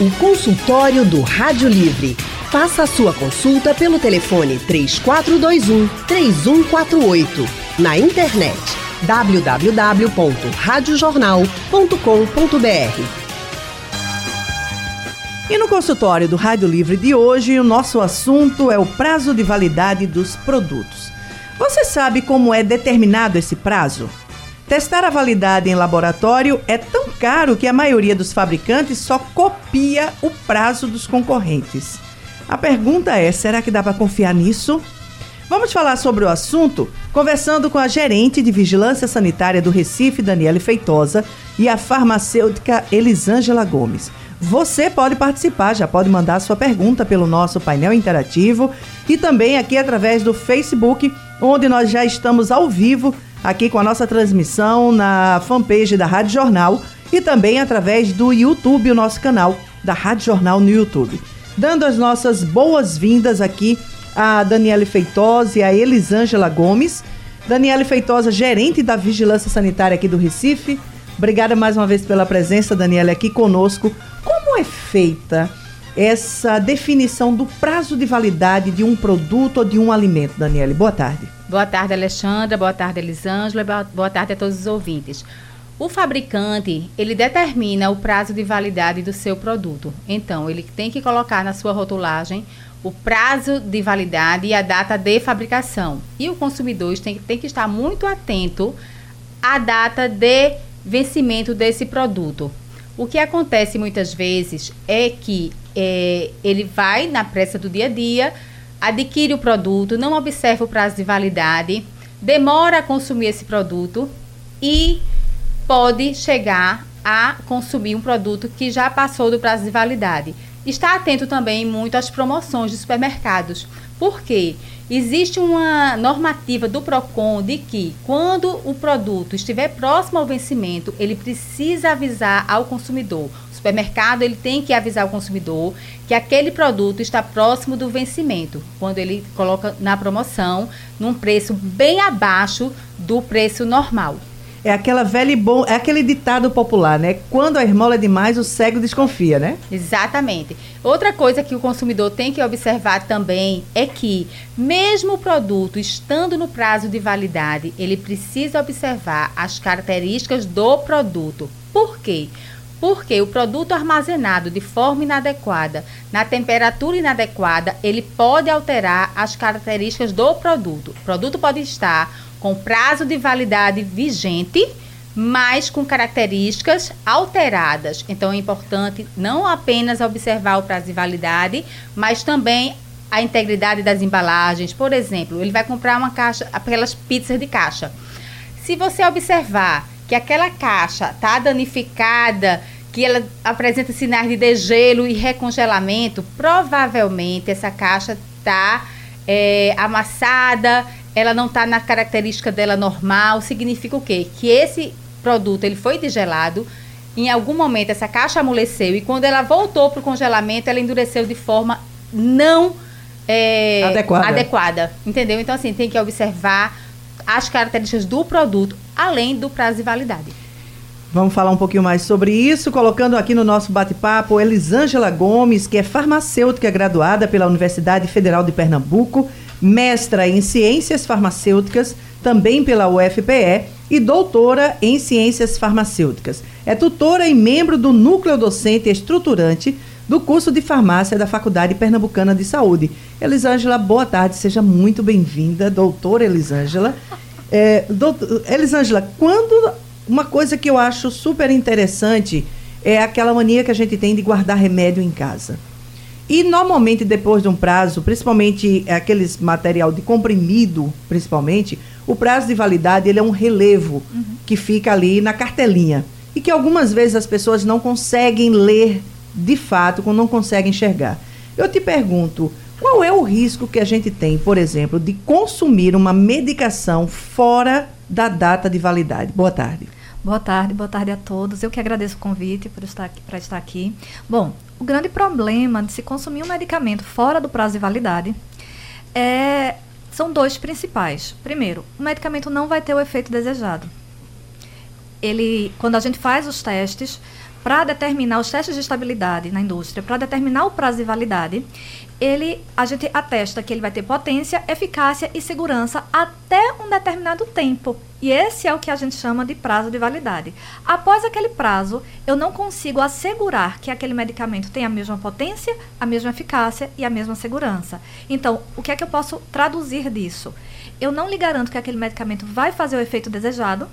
O consultório do Rádio Livre. Faça a sua consulta pelo telefone 3421 3148. Na internet www.radiojornal.com.br. E no consultório do Rádio Livre de hoje, o nosso assunto é o prazo de validade dos produtos. Você sabe como é determinado esse prazo? Testar a validade em laboratório é tão caro que a maioria dos fabricantes só copia o prazo dos concorrentes. A pergunta é: será que dá para confiar nisso? Vamos falar sobre o assunto conversando com a gerente de Vigilância Sanitária do Recife, Daniele Feitosa, e a farmacêutica Elisângela Gomes. Você pode participar, já pode mandar sua pergunta pelo nosso painel interativo e também aqui através do Facebook, onde nós já estamos ao vivo aqui com a nossa transmissão na fanpage da Rádio Jornal e também através do YouTube, o nosso canal da Rádio Jornal no YouTube. Dando as nossas boas-vindas aqui a Daniele Feitosa e a Elisângela Gomes. Daniele Feitosa, gerente da Vigilância Sanitária aqui do Recife. Obrigada mais uma vez pela presença, Daniela, aqui conosco. Como é feita essa definição do prazo de validade de um produto ou de um alimento, Daniele? Boa tarde. Boa tarde, Alexandra. Boa tarde, Elisângela. Boa tarde a todos os ouvintes. O fabricante, ele determina o prazo de validade do seu produto. Então, ele tem que colocar na sua rotulagem o prazo de validade e a data de fabricação. E o consumidor tem, tem que estar muito atento à data de vencimento desse produto. O que acontece muitas vezes é que é, ele vai na pressa do dia a dia adquire o produto, não observa o prazo de validade, demora a consumir esse produto e pode chegar a consumir um produto que já passou do prazo de validade. Está atento também muito às promoções de supermercados. Por quê? Existe uma normativa do PROCON de que, quando o produto estiver próximo ao vencimento, ele precisa avisar ao consumidor supermercado ele tem que avisar o consumidor que aquele produto está próximo do vencimento, quando ele coloca na promoção num preço bem abaixo do preço normal. É aquela velha e bom, é aquele ditado popular, né? Quando a esmola é demais, o cego desconfia, né? Exatamente. Outra coisa que o consumidor tem que observar também é que, mesmo o produto estando no prazo de validade, ele precisa observar as características do produto. Por quê? Porque o produto armazenado de forma inadequada, na temperatura inadequada, ele pode alterar as características do produto. O produto pode estar com prazo de validade vigente, mas com características alteradas. Então é importante não apenas observar o prazo de validade, mas também a integridade das embalagens. Por exemplo, ele vai comprar uma caixa, aquelas pizzas de caixa. Se você observar que aquela caixa está danificada, que ela apresenta sinais de degelo e recongelamento, provavelmente essa caixa está é, amassada, ela não está na característica dela normal. Significa o quê? Que esse produto ele foi degelado, em algum momento essa caixa amoleceu e quando ela voltou para o congelamento, ela endureceu de forma não é, adequada. adequada. Entendeu? Então, assim, tem que observar as características do produto, além do prazo de validade. Vamos falar um pouquinho mais sobre isso, colocando aqui no nosso bate-papo Elisângela Gomes, que é farmacêutica graduada pela Universidade Federal de Pernambuco, mestra em Ciências Farmacêuticas, também pela UFPE, e doutora em Ciências Farmacêuticas. É tutora e membro do núcleo docente estruturante do curso de farmácia da Faculdade Pernambucana de Saúde. Elisângela, boa tarde, seja muito bem-vinda, doutora Elisângela. É, doutor, Elisângela, quando uma coisa que eu acho super interessante é aquela mania que a gente tem de guardar remédio em casa. E normalmente depois de um prazo, principalmente aqueles material de comprimido, principalmente, o prazo de validade ele é um relevo uhum. que fica ali na cartelinha e que algumas vezes as pessoas não conseguem ler de fato, não conseguem enxergar. Eu te pergunto, qual é o risco que a gente tem, por exemplo, de consumir uma medicação fora da data de validade? Boa tarde. Boa tarde, boa tarde a todos. Eu que agradeço o convite por estar aqui, para estar aqui. Bom, o grande problema de se consumir um medicamento fora do prazo de validade é, são dois principais. Primeiro, o medicamento não vai ter o efeito desejado. Ele, quando a gente faz os testes, para determinar os testes de estabilidade na indústria, para determinar o prazo de validade, ele a gente atesta que ele vai ter potência, eficácia e segurança até um determinado tempo. E esse é o que a gente chama de prazo de validade. Após aquele prazo, eu não consigo assegurar que aquele medicamento tem a mesma potência, a mesma eficácia e a mesma segurança. Então, o que é que eu posso traduzir disso? Eu não lhe garanto que aquele medicamento vai fazer o efeito desejado,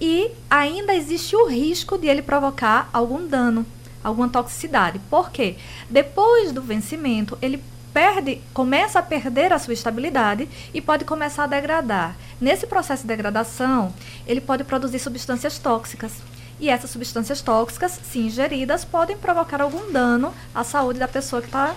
e ainda existe o risco de ele provocar algum dano, alguma toxicidade. Por quê? Depois do vencimento, ele perde, começa a perder a sua estabilidade e pode começar a degradar. Nesse processo de degradação, ele pode produzir substâncias tóxicas. E essas substâncias tóxicas, se ingeridas, podem provocar algum dano à saúde da pessoa que está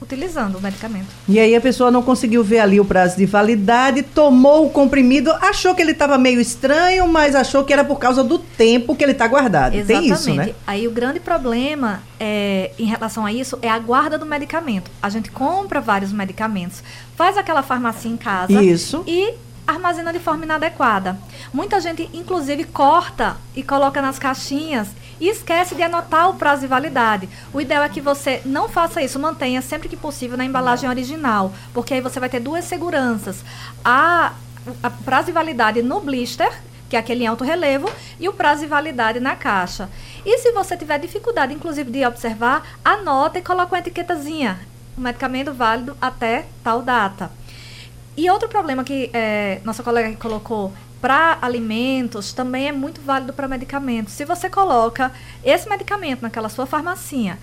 utilizando o medicamento. E aí a pessoa não conseguiu ver ali o prazo de validade, tomou o comprimido, achou que ele estava meio estranho, mas achou que era por causa do tempo que ele está guardado. Exatamente. Tem isso, né? Aí o grande problema é, em relação a isso é a guarda do medicamento. A gente compra vários medicamentos, faz aquela farmácia em casa isso. e armazena de forma inadequada. Muita gente, inclusive, corta e coloca nas caixinhas e esquece de anotar o prazo de validade. O ideal é que você não faça isso, mantenha sempre que possível na embalagem original, porque aí você vai ter duas seguranças. A, a prazo de validade no blister, que é aquele em alto relevo, e o prazo de validade na caixa. E se você tiver dificuldade, inclusive, de observar, anota e coloca uma etiquetazinha. O medicamento válido até tal data. E outro problema que é, nossa colega colocou para alimentos também é muito válido para medicamentos. Se você coloca esse medicamento naquela sua farmacinha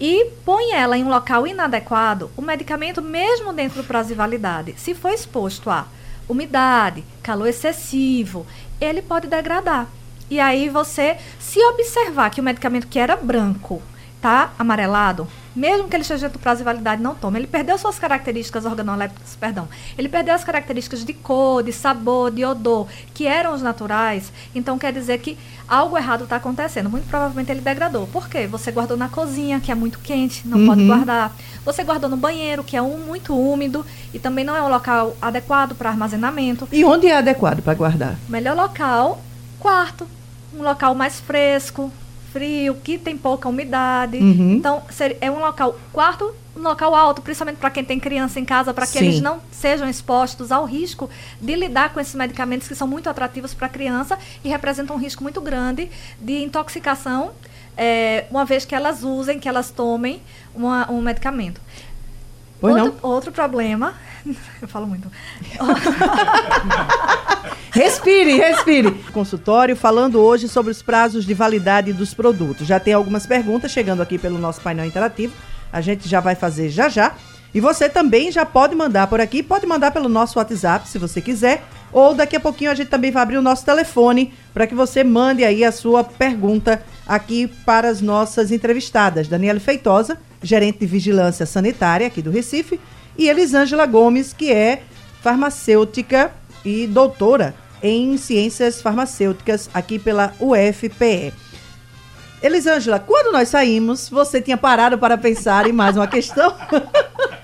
e põe ela em um local inadequado, o medicamento, mesmo dentro do prazo de validade, se for exposto a umidade, calor excessivo, ele pode degradar. E aí você, se observar que o medicamento que era branco está amarelado, mesmo que ele esteja do prazo de validade, não tome. Ele perdeu suas características organolépticas, perdão. Ele perdeu as características de cor, de sabor, de odor, que eram os naturais. Então quer dizer que algo errado está acontecendo. Muito provavelmente ele degradou. Por quê? Você guardou na cozinha, que é muito quente, não uhum. pode guardar. Você guardou no banheiro, que é um, muito úmido e também não é um local adequado para armazenamento. E onde é adequado para guardar? Melhor local, quarto. Um local mais fresco, frio, que tem pouca umidade. Uhum. Então, é um local. Quarto, um local alto, principalmente para quem tem criança em casa, para que Sim. eles não sejam expostos ao risco de lidar com esses medicamentos que são muito atrativos para a criança e representam um risco muito grande de intoxicação, é, uma vez que elas usem, que elas tomem uma, um medicamento. Outro, outro problema Eu falo muito. respire, respire. Consultório falando hoje sobre os prazos de validade dos produtos. Já tem algumas perguntas chegando aqui pelo nosso painel interativo. A gente já vai fazer já já. E você também já pode mandar por aqui, pode mandar pelo nosso WhatsApp, se você quiser, ou daqui a pouquinho a gente também vai abrir o nosso telefone para que você mande aí a sua pergunta aqui para as nossas entrevistadas. Daniela Feitosa, gerente de vigilância sanitária aqui do Recife, e Elisângela Gomes, que é farmacêutica e doutora em ciências farmacêuticas aqui pela UFPE. Elisângela, quando nós saímos, você tinha parado para pensar em mais uma questão?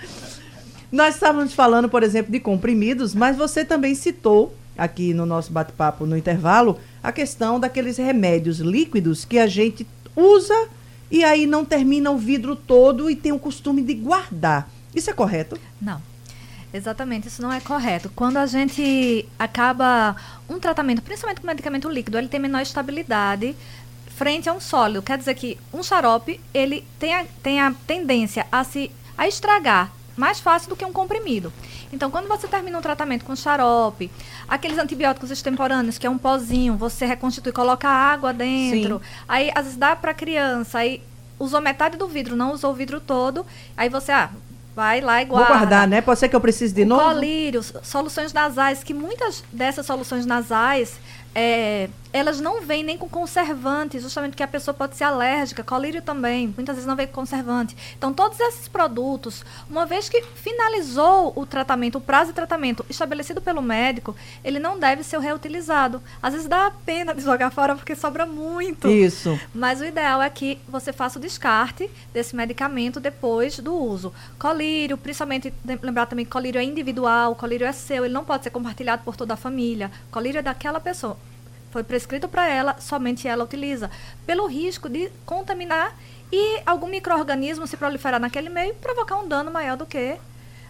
nós estávamos falando, por exemplo, de comprimidos, mas você também citou aqui no nosso bate-papo no intervalo a questão daqueles remédios líquidos que a gente usa e aí não termina o vidro todo e tem o costume de guardar. Isso é correto? Não. Exatamente, isso não é correto. Quando a gente acaba um tratamento, principalmente com medicamento líquido, ele tem menor estabilidade frente a um sólido. Quer dizer que um xarope, ele tem a, tem a tendência a se a estragar mais fácil do que um comprimido. Então, quando você termina um tratamento com xarope, aqueles antibióticos extemporâneos, que é um pozinho, você reconstitui, coloca água dentro, Sim. aí às vezes dá para criança, aí usou metade do vidro, não usou o vidro todo, aí você, ah, vai lá e guarda. Vou guardar, né? Pode ser que eu precise de o novo. Colírios, soluções nasais, que muitas dessas soluções nasais é, elas não vêm nem com conservante, justamente porque a pessoa pode ser alérgica, colírio também, muitas vezes não vem com conservante. Então, todos esses produtos, uma vez que finalizou o tratamento, o prazo de tratamento estabelecido pelo médico, ele não deve ser reutilizado. Às vezes dá a pena de jogar fora porque sobra muito. Isso. Mas o ideal é que você faça o descarte desse medicamento depois do uso. Colírio, principalmente, lembrar também que colírio é individual, colírio é seu, ele não pode ser compartilhado por toda a família. Colírio é daquela pessoa foi prescrito para ela, somente ela utiliza, pelo risco de contaminar e algum microorganismo se proliferar naquele meio e provocar um dano maior do que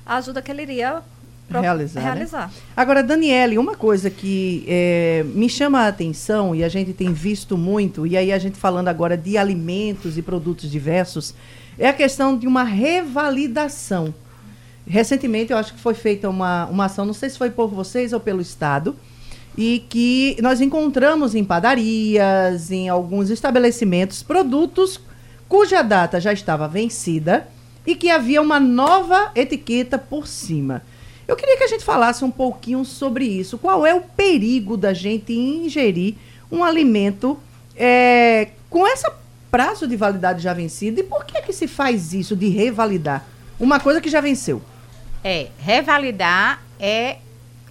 a ajuda que ele iria realizar. Realizar. Né? Agora, Daniele, uma coisa que é, me chama a atenção e a gente tem visto muito, e aí a gente falando agora de alimentos e produtos diversos, é a questão de uma revalidação. Recentemente, eu acho que foi feita uma, uma ação, não sei se foi por vocês ou pelo Estado, e que nós encontramos em padarias, em alguns estabelecimentos, produtos cuja data já estava vencida e que havia uma nova etiqueta por cima. Eu queria que a gente falasse um pouquinho sobre isso. Qual é o perigo da gente ingerir um alimento é, com esse prazo de validade já vencido e por que que se faz isso de revalidar uma coisa que já venceu? É, revalidar é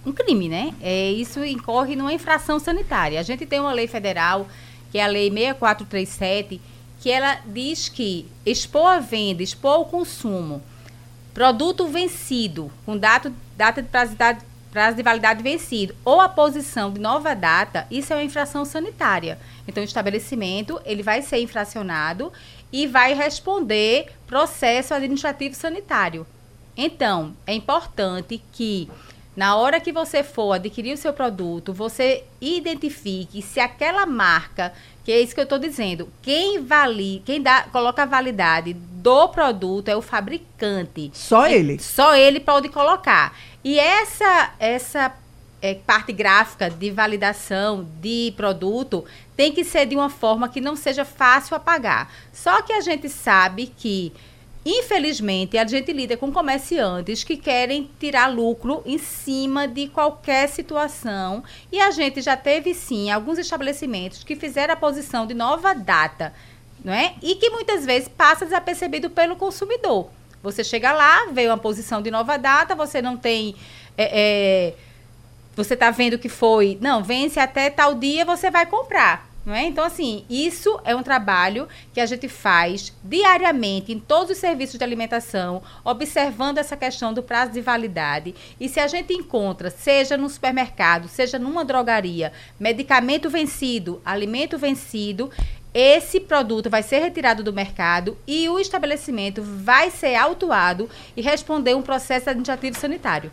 um crime, né? É, isso incorre numa infração sanitária. A gente tem uma lei federal, que é a lei 6437, que ela diz que expor a venda, expor o consumo, produto vencido, com data, data de prazo, de validade vencido, ou a posição de nova data, isso é uma infração sanitária. Então, o estabelecimento, ele vai ser infracionado e vai responder processo administrativo sanitário. Então, é importante que na hora que você for adquirir o seu produto, você identifique se aquela marca, que é isso que eu estou dizendo, quem vale, quem dá, coloca a validade do produto é o fabricante. Só ele. Só ele pode colocar. E essa essa é, parte gráfica de validação de produto tem que ser de uma forma que não seja fácil apagar. Só que a gente sabe que Infelizmente, a gente lida com comerciantes que querem tirar lucro em cima de qualquer situação. E a gente já teve, sim, alguns estabelecimentos que fizeram a posição de nova data, não é? E que muitas vezes passa desapercebido pelo consumidor. Você chega lá, veio uma posição de nova data, você não tem. É, é, você está vendo que foi. Não, vence até tal dia, você vai comprar. Não é? Então, assim, isso é um trabalho que a gente faz diariamente em todos os serviços de alimentação, observando essa questão do prazo de validade. E se a gente encontra, seja no supermercado, seja numa drogaria, medicamento vencido, alimento vencido, esse produto vai ser retirado do mercado e o estabelecimento vai ser autuado e responder um processo administrativo sanitário.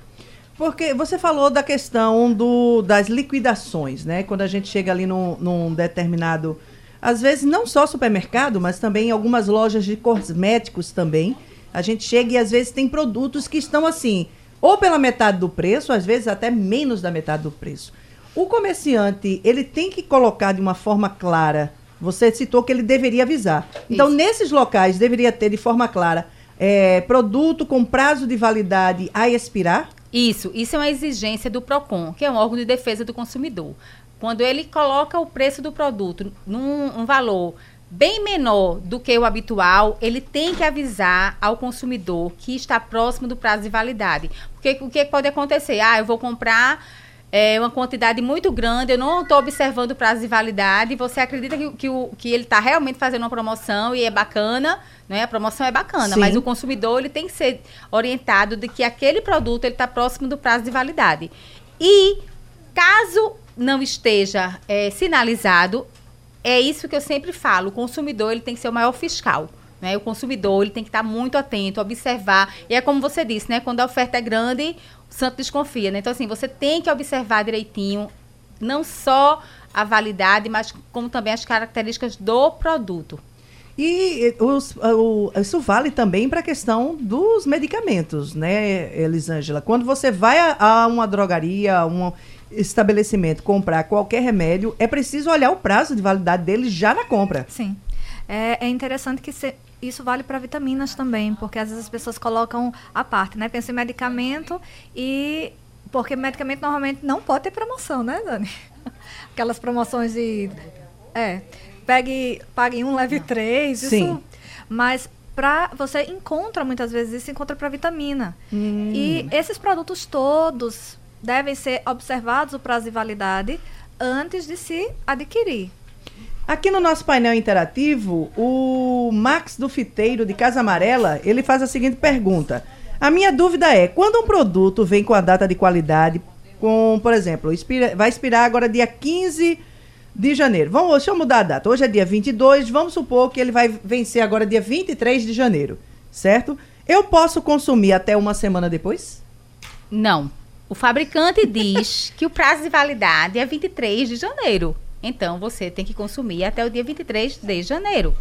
Porque você falou da questão do, das liquidações, né? Quando a gente chega ali num, num determinado. Às vezes, não só supermercado, mas também algumas lojas de cosméticos também. A gente chega e às vezes tem produtos que estão assim, ou pela metade do preço, às vezes até menos da metade do preço. O comerciante, ele tem que colocar de uma forma clara. Você citou que ele deveria avisar. Então, Isso. nesses locais, deveria ter de forma clara é, produto com prazo de validade a expirar? Isso, isso é uma exigência do PROCON, que é um órgão de defesa do consumidor. Quando ele coloca o preço do produto num um valor bem menor do que o habitual, ele tem que avisar ao consumidor que está próximo do prazo de validade. Porque o que pode acontecer? Ah, eu vou comprar é, uma quantidade muito grande, eu não estou observando o prazo de validade, você acredita que, que, o, que ele está realmente fazendo uma promoção e é bacana, né? A promoção é bacana, Sim. mas o consumidor ele tem que ser orientado de que aquele produto ele está próximo do prazo de validade. E caso não esteja é, sinalizado, é isso que eu sempre falo, o consumidor ele tem que ser o maior fiscal. Né? O consumidor ele tem que estar muito atento, observar. E é como você disse, né? Quando a oferta é grande, santo desconfia. Né? Então, assim, você tem que observar direitinho, não só a validade, mas como também as características do produto. E os, o, isso vale também para a questão dos medicamentos, né, Elisângela? Quando você vai a, a uma drogaria, a um estabelecimento comprar qualquer remédio, é preciso olhar o prazo de validade dele já na compra. Sim. É, é interessante que se, isso vale para vitaminas também, porque às vezes as pessoas colocam a parte, né? Pensa em medicamento e. Porque medicamento normalmente não pode ter promoção, né, Dani? Aquelas promoções de. É. Pegue, pague um, leve três. Isso, Sim. Mas pra, você encontra muitas vezes isso, encontra para vitamina. Hum. E esses produtos todos devem ser observados o prazo de validade antes de se adquirir. Aqui no nosso painel interativo, o Max do Fiteiro de Casa Amarela, ele faz a seguinte pergunta. A minha dúvida é, quando um produto vem com a data de qualidade, com, por exemplo, expira, vai expirar agora dia 15 de janeiro. Vamos, deixa eu mudar a data. Hoje é dia 22, vamos supor que ele vai vencer agora dia 23 de janeiro, certo? Eu posso consumir até uma semana depois? Não. O fabricante diz que o prazo de validade é 23 de janeiro. Então você tem que consumir até o dia 23 de janeiro.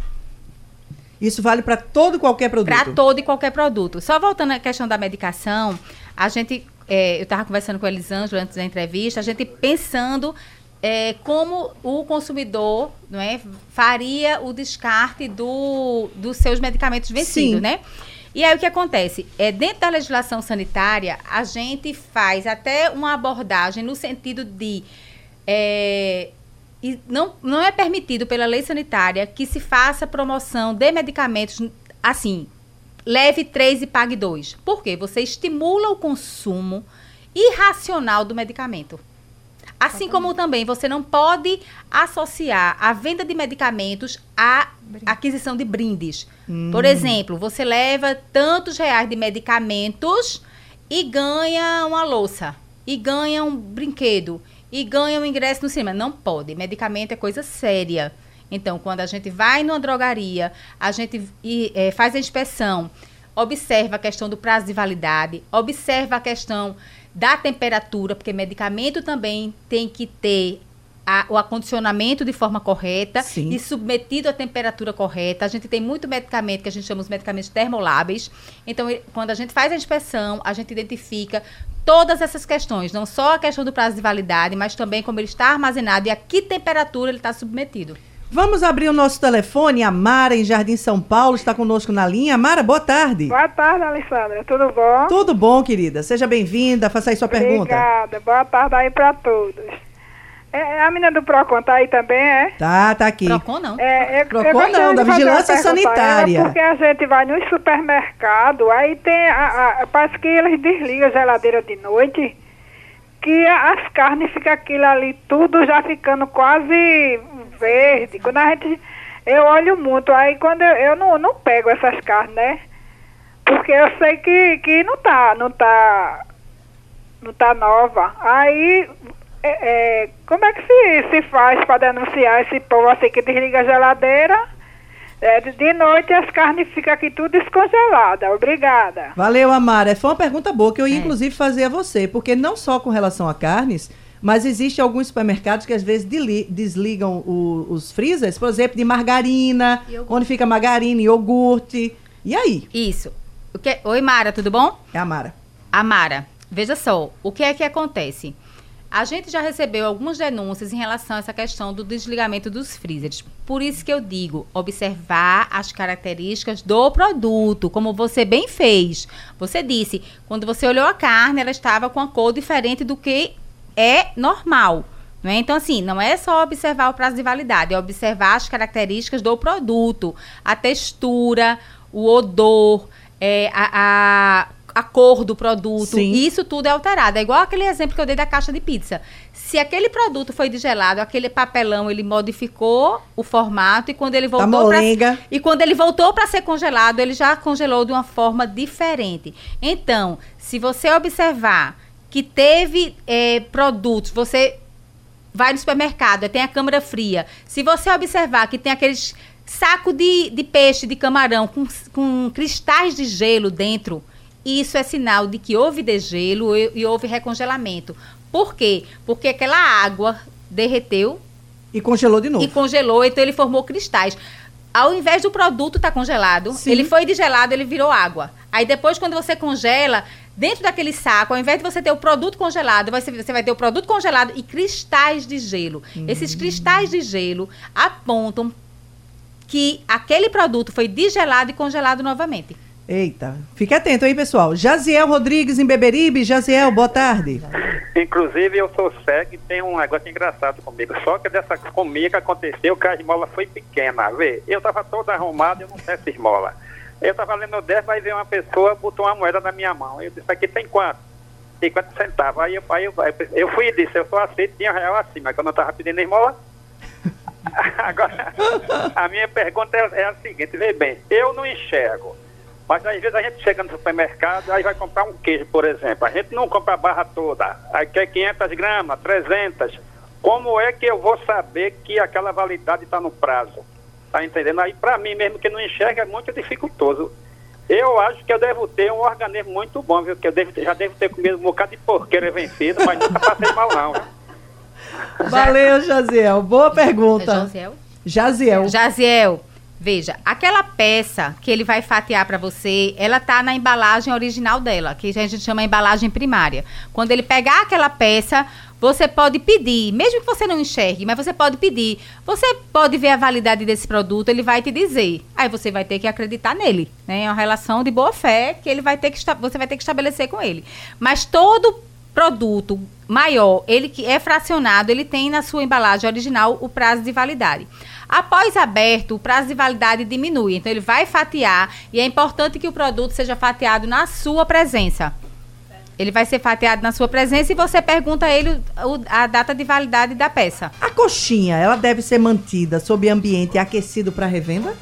Isso vale para todo e qualquer produto? Para todo e qualquer produto. Só voltando à questão da medicação, a gente, é, eu estava conversando com a Elisângela antes da entrevista, a gente pensando é, como o consumidor não é, faria o descarte do, dos seus medicamentos vencidos, Sim. né? E aí o que acontece? É, dentro da legislação sanitária, a gente faz até uma abordagem no sentido de é, e não, não é permitido pela lei sanitária que se faça promoção de medicamentos assim, leve três e pague dois. Por quê? Você estimula o consumo irracional do medicamento. Assim como também você não pode associar a venda de medicamentos à aquisição de brindes. Hum. Por exemplo, você leva tantos reais de medicamentos e ganha uma louça, e ganha um brinquedo, e ganha um ingresso no cinema. Não pode. Medicamento é coisa séria. Então, quando a gente vai numa drogaria, a gente é, faz a inspeção, observa a questão do prazo de validade, observa a questão da temperatura, porque medicamento também tem que ter a, o acondicionamento de forma correta Sim. e submetido à temperatura correta. A gente tem muito medicamento que a gente chama de medicamentos termoláveis. Então, quando a gente faz a inspeção, a gente identifica todas essas questões, não só a questão do prazo de validade, mas também como ele está armazenado e a que temperatura ele está submetido. Vamos abrir o nosso telefone. A Mara, em Jardim São Paulo, está conosco na linha. Mara, boa tarde. Boa tarde, Alessandra. Tudo bom? Tudo bom, querida. Seja bem-vinda. Faça aí sua Obrigada. pergunta. Obrigada. Boa tarde aí para todos. É, é, a menina do PROCON tá aí também, é? Tá, tá aqui. PROCON não. É, eu, PROCON eu não, da Vigilância Sanitária. porque a gente vai no supermercado, aí tem, a, a, parece que eles desligam a geladeira de noite, que as carnes ficam aquilo ali, tudo já ficando quase verde. Quando a gente. Eu olho muito, aí quando eu, eu não, não pego essas carnes, né? Porque eu sei que, que não tá, não tá. Não tá nova. Aí. É, é, como é que se, se faz para denunciar esse povo assim que desliga a geladeira? É, de noite as carnes ficam aqui tudo descongeladas. Obrigada. Valeu, Amara. Foi uma pergunta boa que eu ia, é. inclusive, fazer a você, porque não só com relação a carnes, mas existe alguns supermercados que às vezes desligam o, os freezers, por exemplo, de margarina, iogurte. onde fica margarina, iogurte. E aí? Isso. O que... Oi, Mara, tudo bom? É a Mara. A Mara, veja só, o que é que acontece? A gente já recebeu algumas denúncias em relação a essa questão do desligamento dos freezers. Por isso que eu digo, observar as características do produto, como você bem fez. Você disse, quando você olhou a carne, ela estava com a cor diferente do que é normal. Não é? Então, assim, não é só observar o prazo de validade, é observar as características do produto, a textura, o odor, é, a, a a cor do produto. Sim. Isso tudo é alterado. É igual aquele exemplo que eu dei da caixa de pizza. Se aquele produto foi gelado, aquele papelão ele modificou o formato e quando ele voltou para e quando ele voltou para ser congelado, ele já congelou de uma forma diferente. Então, se você observar que teve é, produtos, você vai no supermercado, tem a câmara fria. Se você observar que tem aqueles saco de, de peixe, de camarão com, com cristais de gelo dentro, isso é sinal de que houve degelo e, e houve recongelamento. Por quê? Porque aquela água derreteu. E congelou de novo. E congelou, então ele formou cristais. Ao invés do produto estar tá congelado, Sim. ele foi gelado, ele virou água. Aí depois, quando você congela, dentro daquele saco, ao invés de você ter o produto congelado, você, você vai ter o produto congelado e cristais de gelo. Hum. Esses cristais de gelo apontam que aquele produto foi digelado e congelado novamente. Eita, fique atento aí, pessoal. Jaziel Rodrigues em Beberibe. Jaziel, boa tarde. Inclusive, eu sou cego e tem um negócio engraçado comigo. Só que dessa comigo aconteceu que a esmola foi pequena. Vê, eu tava todo arrumado e eu não tenho essa esmola. Eu tava lendo o 10, vai ver uma pessoa, botou uma moeda na minha mão. Eu disse, aqui tem quanto? 50 centavos. Aí eu, aí eu, eu fui e disse, eu só aceito, tinha real mas quando eu tava pedindo esmola. Agora, a minha pergunta é, é a seguinte, vê bem, eu não enxergo. Mas às vezes a gente chega no supermercado, aí vai comprar um queijo, por exemplo. A gente não compra a barra toda. Aí quer 500 gramas, 300. como é que eu vou saber que aquela validade está no prazo? Tá entendendo? Aí, para mim mesmo, que não enxerga, é muito dificultoso. Eu acho que eu devo ter um organismo muito bom, viu? Que eu devo, já devo ter comido um bocado de porqueira vencido, mas nunca passei mal, não. Viu? Valeu, Jaziel. Boa pergunta. É Josiel? Jaziel. Jaziel, veja, aquela peça que ele vai fatiar para você, ela tá na embalagem original dela, que a gente chama embalagem primária. Quando ele pegar aquela peça, você pode pedir, mesmo que você não enxergue, mas você pode pedir. Você pode ver a validade desse produto, ele vai te dizer. Aí você vai ter que acreditar nele, né? É uma relação de boa fé que ele vai ter que você vai ter que estabelecer com ele. Mas todo produto maior, ele que é fracionado, ele tem na sua embalagem original o prazo de validade. Após aberto, o prazo de validade diminui. Então ele vai fatiar e é importante que o produto seja fatiado na sua presença. Ele vai ser fatiado na sua presença e você pergunta a ele o- a data de validade da peça. A coxinha, ela deve ser mantida sob ambiente aquecido para revenda?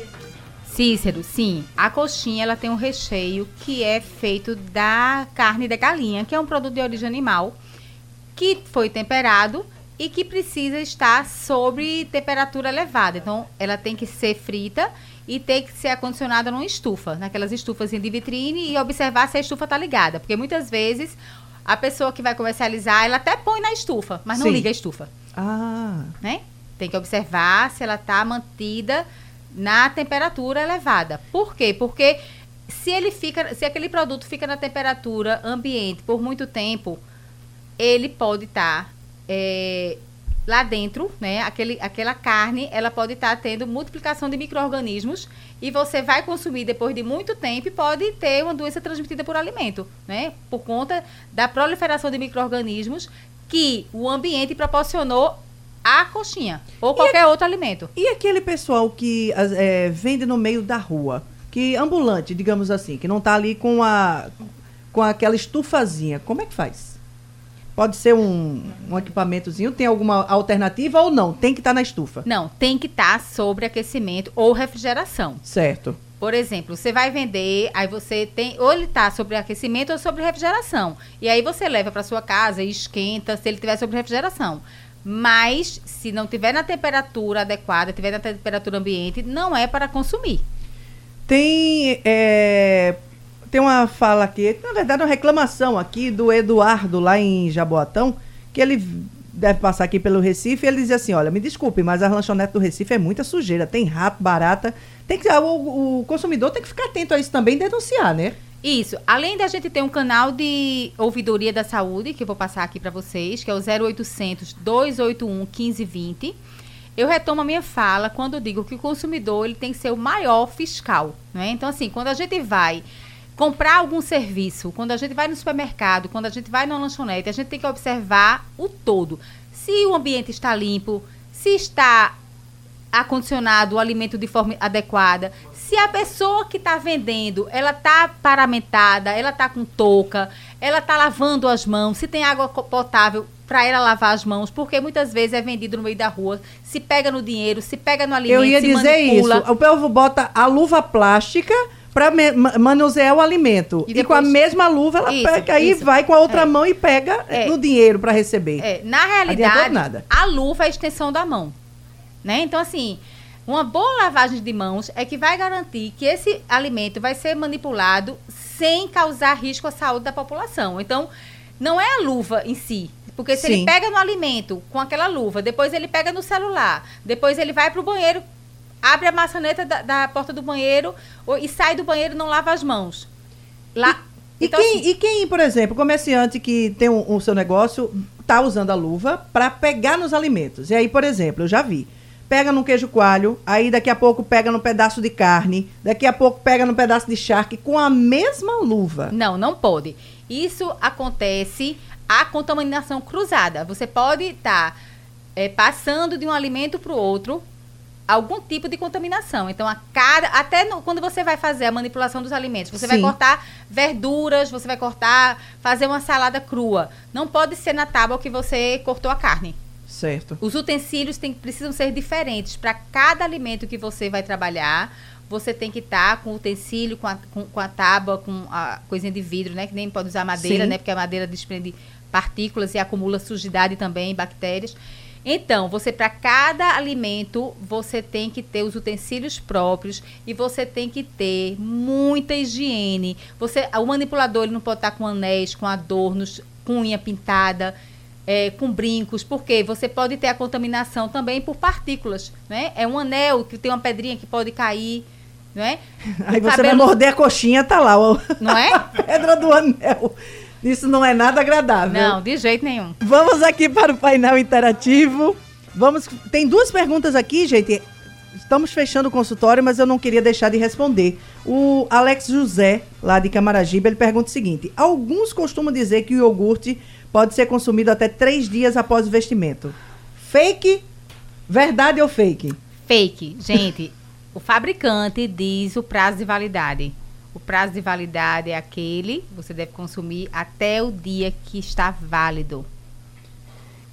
Cícero, sim. A coxinha ela tem um recheio que é feito da carne da galinha, que é um produto de origem animal, que foi temperado e que precisa estar sob temperatura elevada. Então, ela tem que ser frita e tem que ser acondicionada numa estufa, naquelas estufas de vitrine e observar se a estufa está ligada, porque muitas vezes a pessoa que vai comercializar, ela até põe na estufa, mas não Sim. liga a estufa Ah, né? Tem que observar se ela está mantida na temperatura elevada. Por quê? Porque se ele fica, se aquele produto fica na temperatura ambiente por muito tempo, ele pode estar lá dentro, né? Aquele, aquela carne, ela pode estar tendo multiplicação de micro-organismos e você vai consumir depois de muito tempo e pode ter uma doença transmitida por alimento, né? Por conta da proliferação de micro-organismos que o ambiente proporcionou à coxinha ou qualquer outro alimento. e aquele pessoal que é, vende no meio da rua, que ambulante, digamos assim, que não tá ali com a com aquela estufazinha, como é que faz? Pode ser um, um equipamentozinho, tem alguma alternativa ou não? Tem que estar na estufa. Não, tem que estar sobre aquecimento ou refrigeração. Certo. Por exemplo, você vai vender, aí você tem, ou ele está sobre aquecimento ou sobre refrigeração. E aí você leva para sua casa e esquenta se ele tiver sobre refrigeração. Mas se não tiver na temperatura adequada, tiver na temperatura ambiente, não é para consumir. Tem, é, tem uma fala aqui, na verdade, uma reclamação aqui do Eduardo, lá em Jaboatão, que ele deve passar aqui pelo Recife, ele diz assim, olha, me desculpe, mas a lanchonete do Recife é muita sujeira, tem rato, barata, tem que, o, o consumidor tem que ficar atento a isso também e denunciar, né? Isso. Além da gente ter um canal de ouvidoria da saúde, que eu vou passar aqui para vocês, que é o 0800 281 1520. Eu retomo a minha fala quando digo que o consumidor ele tem que ser o maior fiscal, né? Então assim, quando a gente vai comprar algum serviço, quando a gente vai no supermercado, quando a gente vai na lanchonete, a gente tem que observar o todo. Se o ambiente está limpo, se está acondicionado o alimento de forma adequada. Se a pessoa que está vendendo, ela está paramentada, ela está com touca, ela está lavando as mãos, se tem água potável para ela lavar as mãos, porque muitas vezes é vendido no meio da rua, se pega no dinheiro, se pega no alimento, Eu ia dizer manipula. isso, o povo bota a luva plástica para manusear o alimento. E E, com a depois- mesma luva, ela Isso, pega aí, vai com a outra É. mão e pega É. no dinheiro para receber. É, na realidade, nada. a luva é a extensão da mão. Né? Então, assim, uma boa lavagem de mãos é que vai garantir que esse alimento vai ser manipulado sem causar risco à saúde da população. Então, não é a luva em si. Porque se Sim. ele pega no alimento com aquela luva, depois ele pega no celular, depois ele vai para o banheiro, abre a maçaneta da, da porta do banheiro ou- e sai do banheiro e não lava as mãos. Lá, E, então, quem, assim, e quem, por exemplo, comerciante que tem o um, seu negócio, tá usando a luva para pegar nos alimentos. E aí, por exemplo, eu já vi. Pega num queijo coalho, aí daqui a pouco pega num pedaço de carne, daqui a pouco pega num pedaço de charque com a mesma luva. Não, não pode. Isso acontece a contaminação cruzada. Você pode estar passando de um alimento para o outro algum tipo de contaminação. Então, a cada, até no- quando você vai fazer a manipulação dos alimentos, você vai Sim. cortar verduras, você vai cortar, fazer uma salada crua. Não pode ser na tábua que você cortou a carne. Certo. Os utensílios tem, precisam ser diferentes. Para cada alimento que você vai trabalhar, você tem que estar com o utensílio, com a, com, com a tábua, com a coisinha de vidro, né? Que nem pode usar madeira, Sim. né? Porque a madeira desprende partículas e acumula sujidade também, bactérias. Então, você para cada alimento, você tem que ter os utensílios próprios e você tem que ter muita higiene. Você, o manipulador ele não pode estar com anéis, com adornos, com unha pintada. É, com brincos, porque você pode ter a contaminação também por partículas, né? É um anel que tem uma pedrinha que pode cair, não é? Aí o você cabelo... vai morder a coxinha, tá lá, ó. não é? a pedra do anel. Isso não é nada agradável. Não, de jeito nenhum. Vamos aqui para o painel interativo. Vamos. Tem duas perguntas aqui, gente. Estamos fechando o consultório, mas eu não queria deixar de responder. O Alex José, lá de Camaragibe, ele pergunta o seguinte: alguns costumam dizer que o iogurte pode ser consumido até três dias após o vestimento. Fake? Verdade ou fake? Fake. Gente, o fabricante diz o prazo de validade. O prazo de validade é aquele, você deve consumir até o dia que está válido.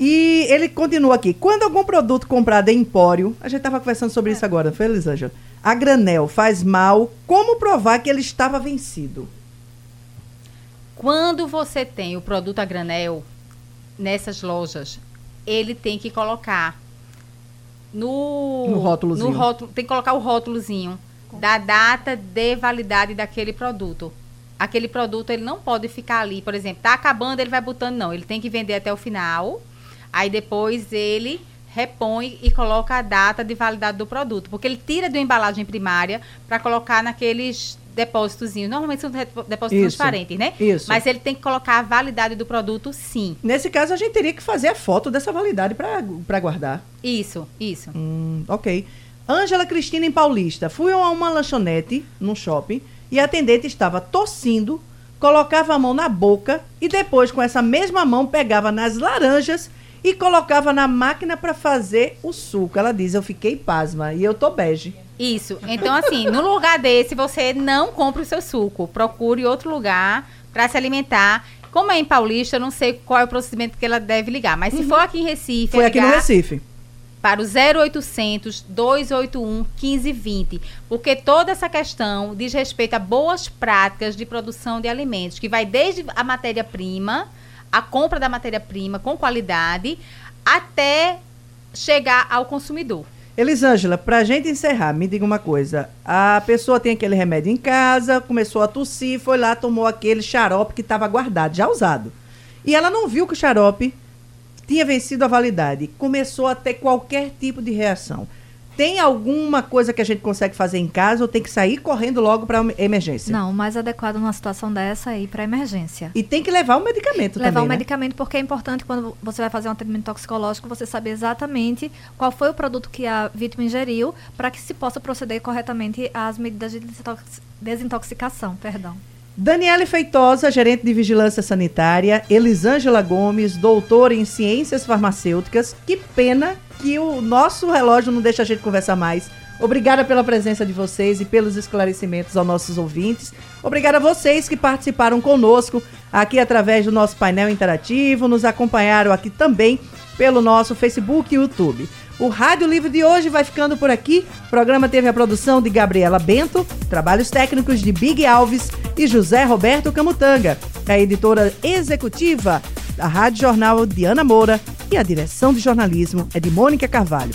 E ele continua aqui. Quando algum produto comprado em empório, a gente estava conversando sobre é. isso agora, foi, Elisângela? A granel faz mal, como provar que ele estava vencido? Quando você tem o produto a granel nessas lojas, ele tem que colocar no, no rótulozinho. No rótulo, tem que colocar o rótulozinho da data de validade daquele produto. Aquele produto ele não pode ficar ali, por exemplo, tá acabando, ele vai botando não, ele tem que vender até o final. Aí depois ele repõe e coloca a data de validade do produto, porque ele tira da embalagem primária para colocar naqueles depósitozinhos. Normalmente são depósitos Isso. transparentes, né? Isso. Mas ele tem que colocar a validade do produto, sim. Nesse caso, a gente teria que fazer a foto dessa validade para guardar. Isso, isso. Hum, ok. Ângela Cristina em Paulista. Fui a uma lanchonete, num shopping, e a atendente estava tossindo, colocava a mão na boca e depois, com essa mesma mão, pegava nas laranjas e colocava na máquina para fazer o suco. Ela diz: Eu fiquei pasma e eu tô bege. Isso. Então, assim, no lugar desse, você não compra o seu suco. Procure outro lugar para se alimentar. Como é em Paulista, eu não sei qual é o procedimento que ela deve ligar. Mas uhum. se for aqui em Recife. Foi aqui no Recife para o 0800 281 1520, porque toda essa questão diz respeito a boas práticas de produção de alimentos, que vai desde a matéria-prima, a compra da matéria-prima com qualidade, até chegar ao consumidor. Elisângela, para a gente encerrar, me diga uma coisa. A pessoa tem aquele remédio em casa, começou a tossir, foi lá, tomou aquele xarope que estava guardado, já usado. E ela não viu que o xarope tinha vencido a validade, começou a ter qualquer tipo de reação. Tem alguma coisa que a gente consegue fazer em casa ou tem que sair correndo logo para emergência? Não, o mais adequado numa situação dessa é ir para emergência. E tem que levar o medicamento levar também. Levar o né? medicamento porque é importante quando você vai fazer um atendimento toxicológico você saber exatamente qual foi o produto que a vítima ingeriu para que se possa proceder corretamente às medidas de desintoxicação, perdão. Daniele Feitosa, gerente de vigilância sanitária, Elisângela Gomes, doutora em ciências farmacêuticas. Que pena que o nosso relógio não deixa a gente conversar mais. Obrigada pela presença de vocês e pelos esclarecimentos aos nossos ouvintes. Obrigada a vocês que participaram conosco aqui através do nosso painel interativo, nos acompanharam aqui também pelo nosso Facebook e YouTube. O Rádio Livre de hoje vai ficando por aqui. O programa teve a produção de Gabriela Bento, trabalhos técnicos de Big Alves e José Roberto Camutanga. A editora executiva da Rádio Jornal Diana Moura e a direção de jornalismo é de Mônica Carvalho.